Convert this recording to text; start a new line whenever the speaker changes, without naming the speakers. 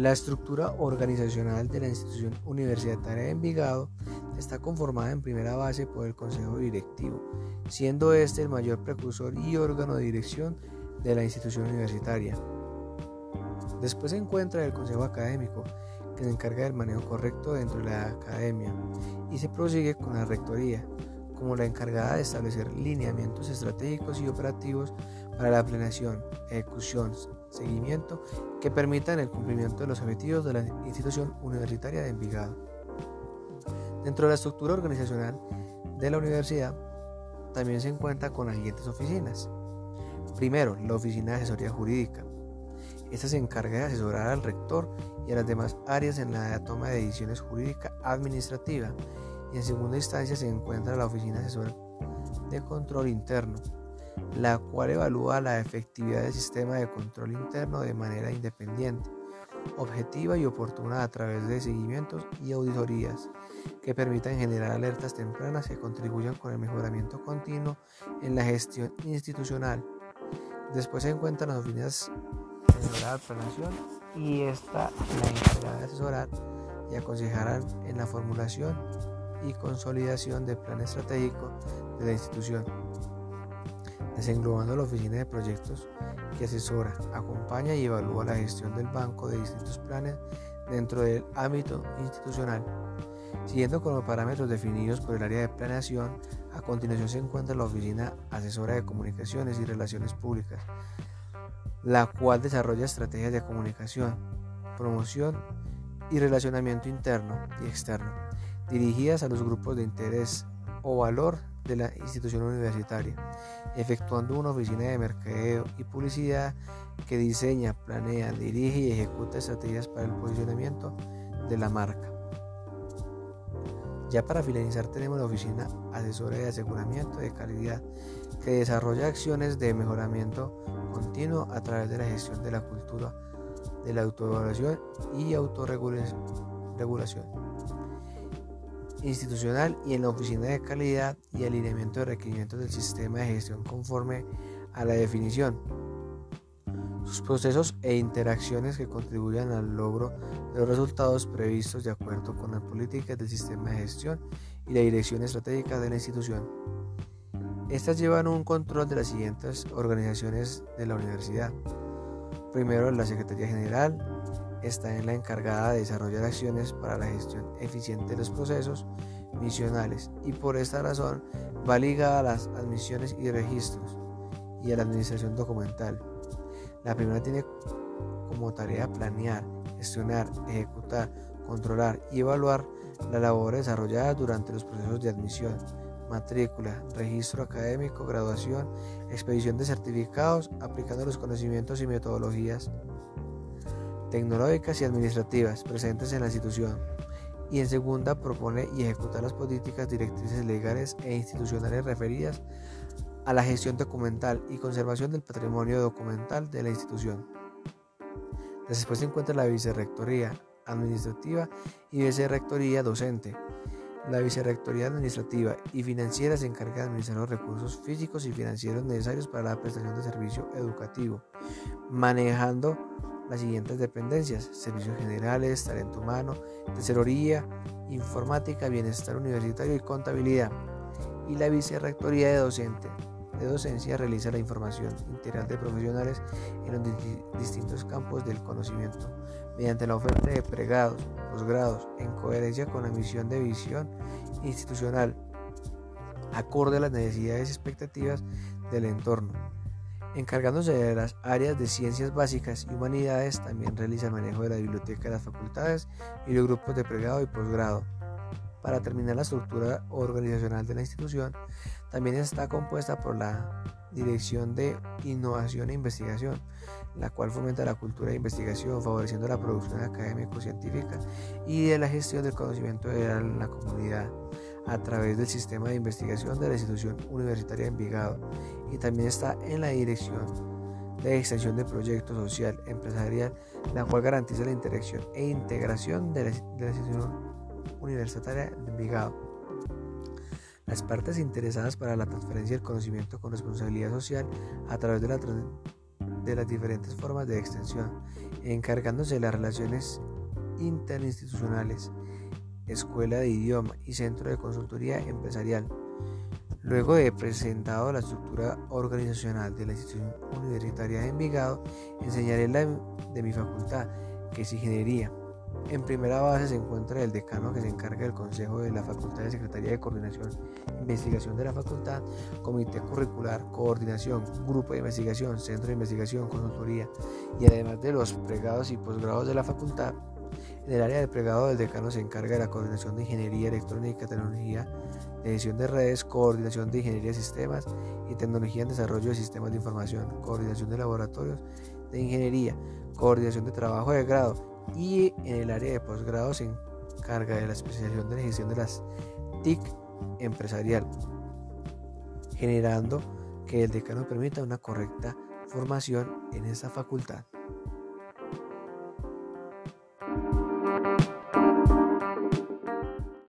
La estructura organizacional de la institución universitaria de Envigado está conformada en primera base por el Consejo Directivo, siendo este el mayor precursor y órgano de dirección de la institución universitaria. Después se encuentra el Consejo Académico, que se encarga del manejo correcto dentro de la academia, y se prosigue con la Rectoría, como la encargada de establecer lineamientos estratégicos y operativos para la planeación, ejecución, seguimiento que permitan el cumplimiento de los objetivos de la institución universitaria de Envigado. Dentro de la estructura organizacional de la universidad también se encuentra con las siguientes oficinas. Primero, la Oficina de Asesoría Jurídica. Esta se encarga de asesorar al rector y a las demás áreas en la toma de decisiones jurídica administrativa. Y en segunda instancia se encuentra la Oficina Asesora de Control Interno, la cual evalúa la efectividad del sistema de control interno de manera independiente, objetiva y oportuna a través de seguimientos y auditorías que permitan generar alertas tempranas que contribuyan con el mejoramiento continuo en la gestión institucional. Después se encuentran las oficinas de planeación y esta la encargada de asesorar y aconsejar en la formulación y consolidación del plan estratégico de la institución desenglobando la oficina de proyectos que asesora, acompaña y evalúa la gestión del banco de distintos planes dentro del ámbito institucional. Siguiendo con los parámetros definidos por el área de planeación, a continuación se encuentra la Oficina Asesora de Comunicaciones y Relaciones Públicas, la cual desarrolla estrategias de comunicación, promoción y relacionamiento interno y externo, dirigidas a los grupos de interés o valor de la institución universitaria, efectuando una oficina de mercadeo y publicidad que diseña, planea, dirige y ejecuta estrategias para el posicionamiento de la marca. Ya para finalizar tenemos la oficina asesora de aseguramiento de calidad que desarrolla acciones de mejoramiento continuo a través de la gestión de la cultura de la autoevaluación y autorregulación institucional y en la oficina de calidad y alineamiento de requerimientos del sistema de gestión conforme a la definición. Sus procesos e interacciones que contribuyan al logro de los resultados previstos de acuerdo con las políticas del sistema de gestión y la dirección estratégica de la institución. Estas llevan un control de las siguientes organizaciones de la universidad. Primero, la Secretaría General, está en la encargada de desarrollar acciones para la gestión eficiente de los procesos misionales y por esta razón va ligada a las admisiones y registros y a la administración documental. La primera tiene como tarea planear, gestionar, ejecutar, controlar y evaluar la labor desarrollada durante los procesos de admisión, matrícula, registro académico, graduación, expedición de certificados, aplicando los conocimientos y metodologías tecnológicas y administrativas presentes en la institución. Y en segunda, propone y ejecuta las políticas directrices legales e institucionales referidas a la gestión documental y conservación del patrimonio documental de la institución. Después se encuentra la vicerrectoría administrativa y vicerrectoría docente. La vicerrectoría administrativa y financiera se encarga de administrar los recursos físicos y financieros necesarios para la prestación de servicio educativo, manejando las siguientes dependencias, servicios generales, talento humano, tesorería, informática, bienestar universitario y contabilidad. Y la vicerrectoría de docente de docencia realiza la información integral de profesionales en los distintos campos del conocimiento mediante la oferta de pregrados, posgrados, en coherencia con la misión de visión institucional, acorde a las necesidades y expectativas del entorno Encargándose de las áreas de ciencias básicas y humanidades, también realiza el manejo de la biblioteca de las facultades y los grupos de pregrado y posgrado. Para terminar la estructura organizacional de la institución, también está compuesta por la Dirección de Innovación e Investigación, la cual fomenta la cultura de investigación, favoreciendo la producción académico-científica y de la gestión del conocimiento de la comunidad a través del sistema de investigación de la institución universitaria de Envigado y también está en la dirección de extensión de proyectos social empresarial, la cual garantiza la interacción e integración de la, institución universitaria de Envigado. Las partes interesadas para la transferencia del conocimiento con responsabilidad social a través de, de las diferentes formas de extensión encargándose de las relaciones interinstitucionales, escuela de idioma y centro de consultoría empresarial. Luego de presentado la estructura organizacional de la institución universitaria de Envigado, enseñaré la de mi facultad, que es ingeniería. En primera base se encuentra el decano que se encarga del consejo de la facultad de Secretaría de Coordinación e Investigación de la facultad, comité curricular, coordinación, grupo de investigación, centro de investigación, consultoría y además de los pregados y posgrados de la facultad. En el área del pregado del decano se encarga de la coordinación de ingeniería electrónica, tecnología, de gestión de redes, coordinación de ingeniería de sistemas y tecnología en desarrollo de sistemas de información, coordinación de laboratorios de ingeniería, coordinación de trabajo de grado y en el área de posgrado se encarga de la especialización de la gestión de las TIC empresarial, generando que el decano permita una correcta formación en esa facultad.